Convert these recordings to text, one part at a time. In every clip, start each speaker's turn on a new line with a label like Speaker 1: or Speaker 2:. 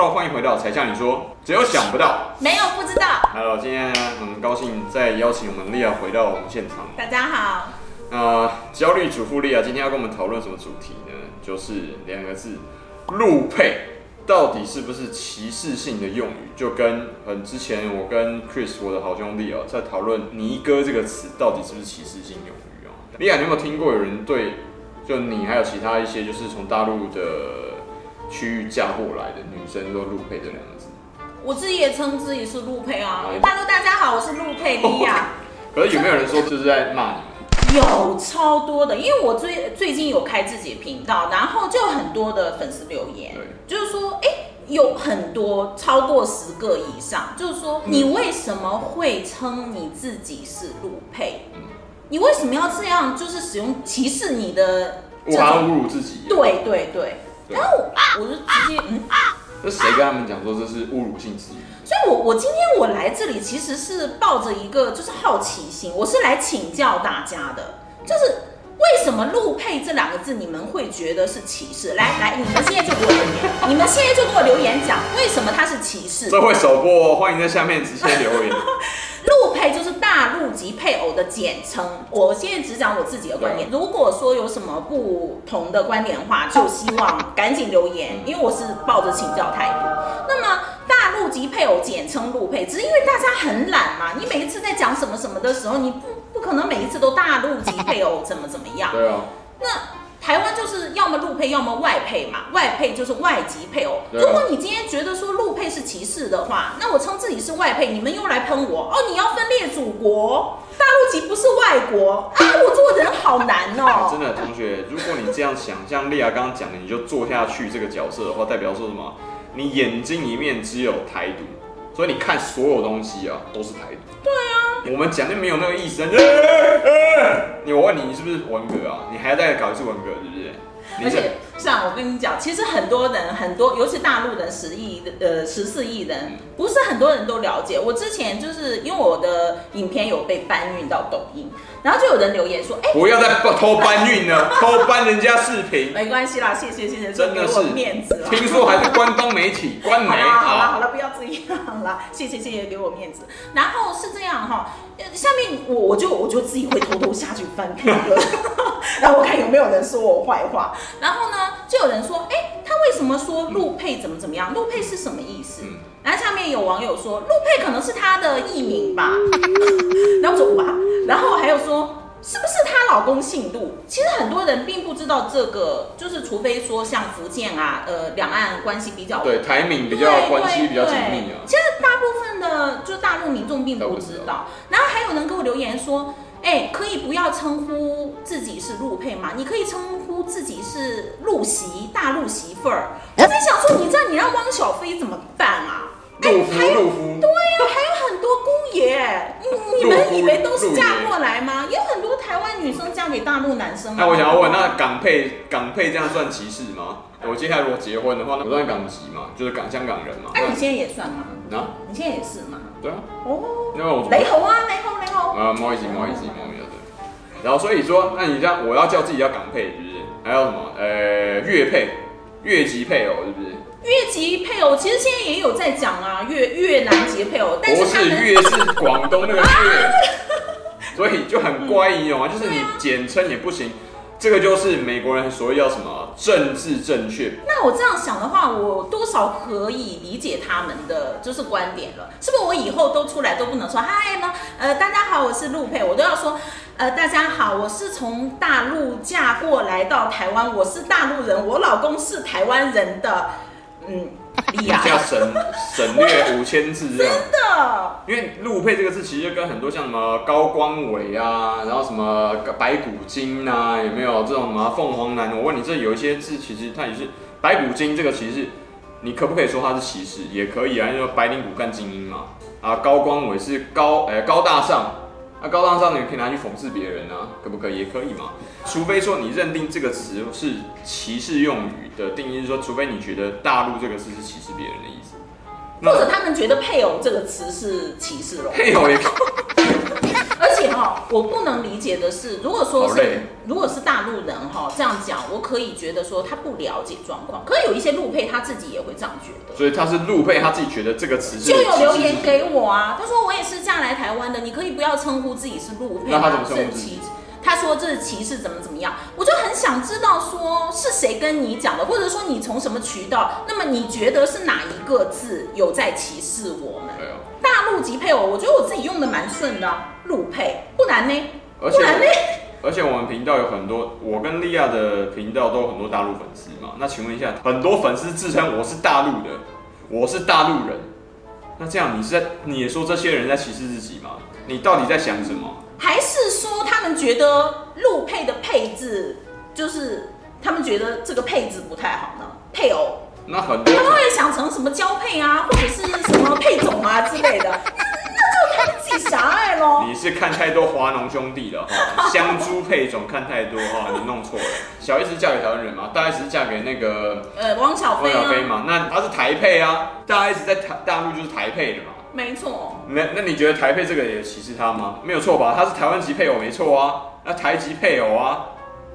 Speaker 1: Hello，欢迎回到才向你说，只有想不到，
Speaker 2: 没有不知道。
Speaker 1: Hello，今天很高兴再邀请我们莉亚回到我们现场。
Speaker 2: 大家好。
Speaker 1: 呃，焦虑主妇莉亚今天要跟我们讨论什么主题呢？就是两个字，路配到底是不是歧视性的用语？就跟很之前我跟 Chris 我的好兄弟哦，在讨论“尼哥”这个词到底是不是歧视性用语啊？莉亚，你有没有听过有人对就你还有其他一些就是从大陆的？区域嫁过来的女生说“陆配”这两个字，
Speaker 2: 我自己也称自己是陆配啊。Hello，大家好，我是陆配 莉亚。
Speaker 1: 可是有没有人说这是在骂你？
Speaker 2: 有超多的，因为我最最近有开自己的频道，然后就很多的粉丝留言，就是说，哎、欸，有很多超过十个以上，就是说，你为什么会称你自己是陆配？嗯、你为什么要这样？就是使用歧视你的，
Speaker 1: 我还要侮辱自己。
Speaker 2: 对对对。然后我，我就直接嗯，
Speaker 1: 那谁跟他们讲说这是侮辱性词语？
Speaker 2: 所以我我今天我来这里其实是抱着一个就是好奇心，我是来请教大家的，就是为什么“陆配”这两个字你们会觉得是歧视？来来，你们现在就给我留言，你们现在就给我留言讲为什么它是歧视？
Speaker 1: 这会首播，欢迎在下面直接留言。
Speaker 2: 陆配就是大陆籍配偶的简称。我现在只讲我自己的观点。如果说有什么不同的观点的话，就希望赶紧留言，因为我是抱着请教态度。那么大陆籍配偶简称陆配，只是因为大家很懒嘛。你每一次在讲什么什么的时候，你不不可能每一次都大陆籍配偶怎么怎么样。
Speaker 1: 对啊。
Speaker 2: 那。台湾就是要么陆配，要么外配嘛。外配就是外籍配偶。如果你今天觉得说陆配是歧视的话，那我称自己是外配，你们又来喷我哦。你要分裂祖国，大陆籍不是外国啊！我做人好难哦。
Speaker 1: 真的，同学，如果你这样想，像莉亚刚刚讲的，你就做下去这个角色的话，代表说什么？你眼睛里面只有台独，所以你看所有东西啊都是台独。
Speaker 2: 对啊。
Speaker 1: 我们讲的没有那个意思。你我问你，你是不是文革啊？你还在搞一次文革，是不是？
Speaker 2: 而且，是啊，我跟你讲，其实很多人，很多，尤其大陆人十亿的，呃，十四亿人，不是很多人都了解。我之前就是因为我的影片有被搬运到抖音。然后就有人留言说：“哎，
Speaker 1: 不要再偷搬运了，偷搬人家视频。”
Speaker 2: 没关系啦，谢谢谢谢，真的是面子。
Speaker 1: 听说还是关东媒体，关媒。好了
Speaker 2: 好了不要这样了，谢谢谢谢，给我面子。然后是这样哈，下面我我就我就自己会偷偷下去翻评论，然后我看有没有人说我坏话。然后呢，就有人说：“哎，他为什么说陆配怎么怎么样？陆配是什么意思？”然后下面有网友说：“陆配可能是他的艺名吧。”然后我说：“哇。”然后还有说，是不是她老公姓陆？其实很多人并不知道这个，就是除非说像福建啊，呃，两岸关系比较
Speaker 1: 对台闽比较关系比较紧密啊。
Speaker 2: 其实大部分的就大陆民众并不知道。然后还有人给我留言说，哎，可以不要称呼自己是陆配吗？你可以称呼自己是陆媳、大陆媳妇儿。我在想说，你这样你让汪小菲怎么办啊？
Speaker 1: 陆夫，陆夫，
Speaker 2: 对呀、啊，还爷，你们以为都是嫁过来吗？也有很多台湾女生嫁给大陆男生。
Speaker 1: 那我想要问，那港配港配这样算歧视吗？我接下来如果结婚的话，那不算港籍嘛，就是港香港人嘛。
Speaker 2: 哎，你现在也算吗？
Speaker 1: 啊，
Speaker 2: 你现在也是吗？
Speaker 1: 对啊。
Speaker 2: 哦。因为我雷猴啊，雷猴，雷猴。
Speaker 1: 啊，不好意思，不好意思，不好意思。然后所以说，那你这样，我要叫自己叫港配，是不是？还有什么？呃，粤配，越级配偶，是不是？
Speaker 2: 越级配偶其实现在也有在讲啊，越越南籍配偶，但是
Speaker 1: 不是越是广东那个越，所以就很怪异哦，就是你简称也不行，这个就是美国人所谓叫什么政治正确。
Speaker 2: 那我这样想的话，我多少可以理解他们的就是观点了，是不是？我以后都出来都不能说嗨吗？呃，大家好，我是陆佩，我都要说呃，大家好，我是从大陆嫁过来到台湾，我是大陆人，我老公是台湾人的。嗯，厉害，
Speaker 1: 要省省略五千字这样。
Speaker 2: 真的，
Speaker 1: 因为陆配这个字其实就跟很多像什么高光伟啊，然后什么白骨精啊，有没有这种什么凤凰男？我问你，这有一些字其实它也是白骨精，这个其实是你可不可以说它是歧视？也可以啊，因为白领骨干精英嘛。啊，高光伟是高哎、欸、高大上。那、啊、高大上你可以拿去讽刺别人啊，可不可以？也可以嘛。除非说你认定这个词是歧视用语的定义是说，除非你觉得大陆这个词是歧视别人的意思，
Speaker 2: 或者他们觉得配偶这个词是歧视了。
Speaker 1: 配偶也可以。
Speaker 2: 哈，我不能理解的是，如果说是如果是大陆人哈这样讲，我可以觉得说他不了解状况。可是有一些陆配他自己也会这样觉得。
Speaker 1: 所以他是陆配，他自己觉得这个词
Speaker 2: 就有留言给我啊，他说我也是嫁来台湾的，你可以不要称呼自己是陆配吗？是歧，他说这是歧视，怎么怎么样？我就很想知道说是谁跟你讲的，或者说你从什么渠道？那么你觉得是哪一个字有在歧视我们？大陆籍配偶，我觉得我自己用的蛮顺的，陆配不难呢，
Speaker 1: 而且不难呢。而且我们频道有很多，我跟莉亚的频道都有很多大陆粉丝嘛。那请问一下，很多粉丝自称我是大陆的，我是大陆人，那这样你是在你也说这些人在歧视自己吗？你到底在想什么？
Speaker 2: 还是说他们觉得陆配的配置就是他们觉得这个配置不太好呢？配偶。
Speaker 1: 那很多，
Speaker 2: 他们会想成什么交配啊，或者是什么配种啊之类的，那那就他们自己狭隘喽。
Speaker 1: 你是看太多华农兄弟了哈，香猪配种看太多哈，你弄错了。小 S 是嫁给台湾人嘛，大 S 是嫁给那个
Speaker 2: 呃汪小菲，
Speaker 1: 汪小菲嘛，那他是台配啊，大 S 在台大陆就是台配的嘛，
Speaker 2: 没错。
Speaker 1: 那那你觉得台配这个也歧视他吗？没有错吧，他是台湾籍配偶没错啊，那台籍配偶啊。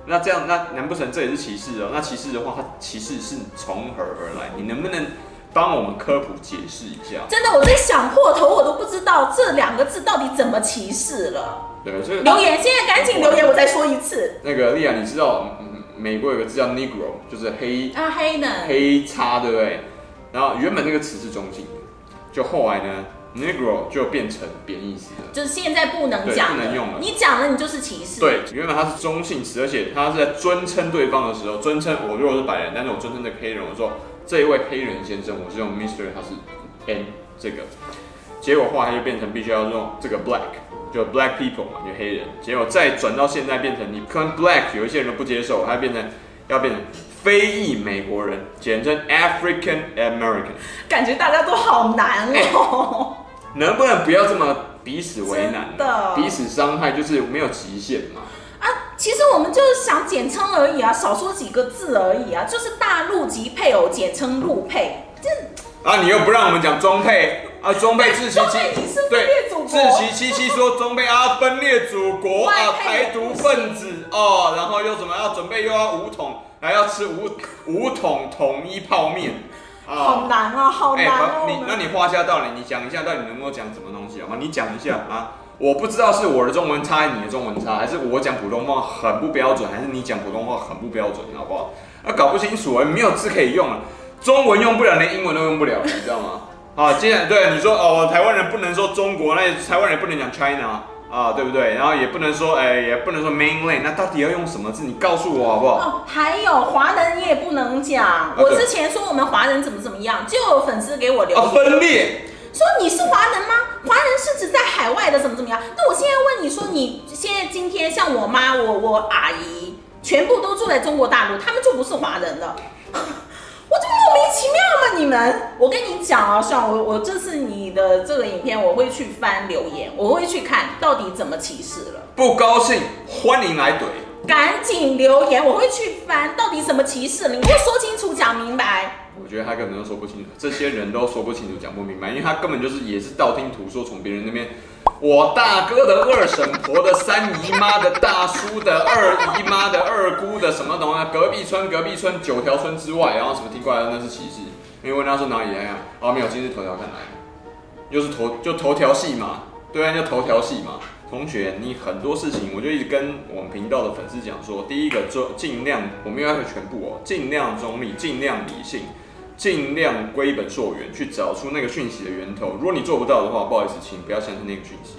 Speaker 1: 那这样，那难不成这也是歧视哦？那歧视的话，它歧视是从何而来？你能不能帮我们科普解释一下？
Speaker 2: 真的，我在想破头，我都不知道这两个字到底怎么歧视了。
Speaker 1: 对，所以
Speaker 2: 留言，现在赶紧留言，我再说一次。
Speaker 1: 那个莉亚，你知道美国有个字叫 Negro，就是黑
Speaker 2: 啊黑呢
Speaker 1: 黑叉，对不对？然后原本那个词是中性的，就后来呢？Negro 就变成贬义词了，
Speaker 2: 就是现在不能讲，
Speaker 1: 不能用了。
Speaker 2: 你讲了，你就是歧视。
Speaker 1: 对，原本它是中性词，而且它是在尊称对方的时候，尊称我如果是白人，但是我尊称这个黑人，我说这一位黑人先生，我是用 Mr，他是 N 这个，结果话它就变成必须要用这个 Black，就 Black people 嘛，就黑人。结果再转到现在变成你可能 Black 有一些人都不接受，它变成要变成。非裔美国人，简称 African American，感觉大家都好难哦。欸、能不能不要这么彼此为难？的，彼此伤害就是没有极限嘛。
Speaker 2: 啊，其实我们就是想简称而已啊，少说几个字而已啊，就是大陆籍配偶简称陆配。这
Speaker 1: 啊，你又不让我们讲中配啊？中配志祺七对，自欺欺欺说中配啊，分裂祖国啊，台独分子哦，然后又怎么要准备又要五统。还要吃五五桶统一泡面，
Speaker 2: 啊，好难啊，好难哦！
Speaker 1: 欸、你那你画下道理，你讲一下到底能不能讲什么东西好吗？你讲一下啊！我不知道是我的中文差，你的中文差，还是我讲普通话很不标准，还是你讲普通话很不标准，好不好？啊，搞不清楚啊，没有字可以用了，中文用不了，连英文都用不了，你知道吗？啊，既然对你说哦，台湾人不能说中国，那台湾人也不能讲 China。啊，对不对？然后也不能说，哎，也不能说 mainland，那到底要用什么字？你告诉我好不好？
Speaker 2: 哦，还有华人你也不能讲。啊、我之前说我们华人怎么怎么样，就有粉丝给我留言、啊、
Speaker 1: 分裂，
Speaker 2: 说你是华人吗？华人是指在海外的怎么怎么样？那我现在问你说，你现在今天像我妈、我我阿姨，全部都住在中国大陆，他们就不是华人了。你们，我跟你讲啊，像我我这次你的这个影片，我会去翻留言，我会去看到底怎么歧视了。
Speaker 1: 不高兴，欢迎来怼，
Speaker 2: 赶紧留言，我会去翻到底什么歧视了，你给我说清楚，讲明白。
Speaker 1: 我觉得他根本都说不清楚，这些人都说不清楚，讲不明白，因为他根本就是也是道听途说，从别人那边。我大哥的二婶婆的三姨妈的大叔的二姨妈的二姑的什么东西？隔壁村隔壁村九条村之外，然后什么听过来的那是歧视？因为问他说哪里来啊？哦，没有，今日头条看来，又是头就头条戏嘛，对啊，就头条戏嘛。同学，你很多事情我就一直跟我们频道的粉丝讲说，第一个就尽量，我们要全部哦，尽量中立，尽量理性。尽量归本溯源，去找出那个讯息的源头。如果你做不到的话，不好意思，请不要相信那个讯息。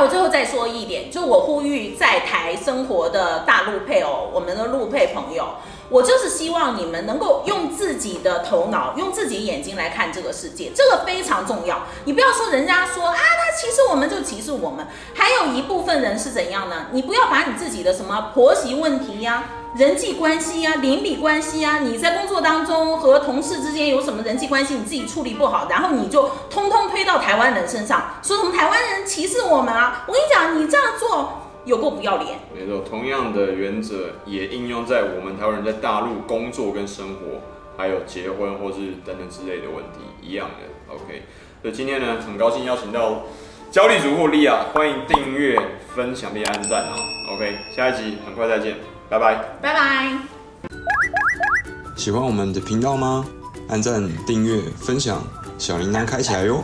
Speaker 2: 我最后再说一点，就我呼吁在台生活的大陆配偶，我们的陆配朋友，我就是希望你们能够用自己的头脑，用自己眼睛来看这个世界，这个非常重要。你不要说人家说啊，他歧视我们就歧视我们。还有一部分人是怎样呢？你不要把你自己的什么婆媳问题呀、人际关系、啊，邻里关系、啊，你在工作当中和同事之间有什么人际关系，你自己处理不好，然后你就通通推到台湾人身上，说什么台湾人歧视我们啊？我跟你讲，你这样做有够不要脸。
Speaker 1: 没错，同样的原则也应用在我们台湾人在大陆工作跟生活，还有结婚或是等等之类的问题一样的。OK，所以今天呢，很高兴邀请到焦虑族或莉亚，欢迎订阅、分享并按赞哦。OK，下一集很快再见，拜拜，
Speaker 2: 拜拜。
Speaker 3: 喜欢我们的频道吗？按赞、订阅、分享，小铃铛开起来哟。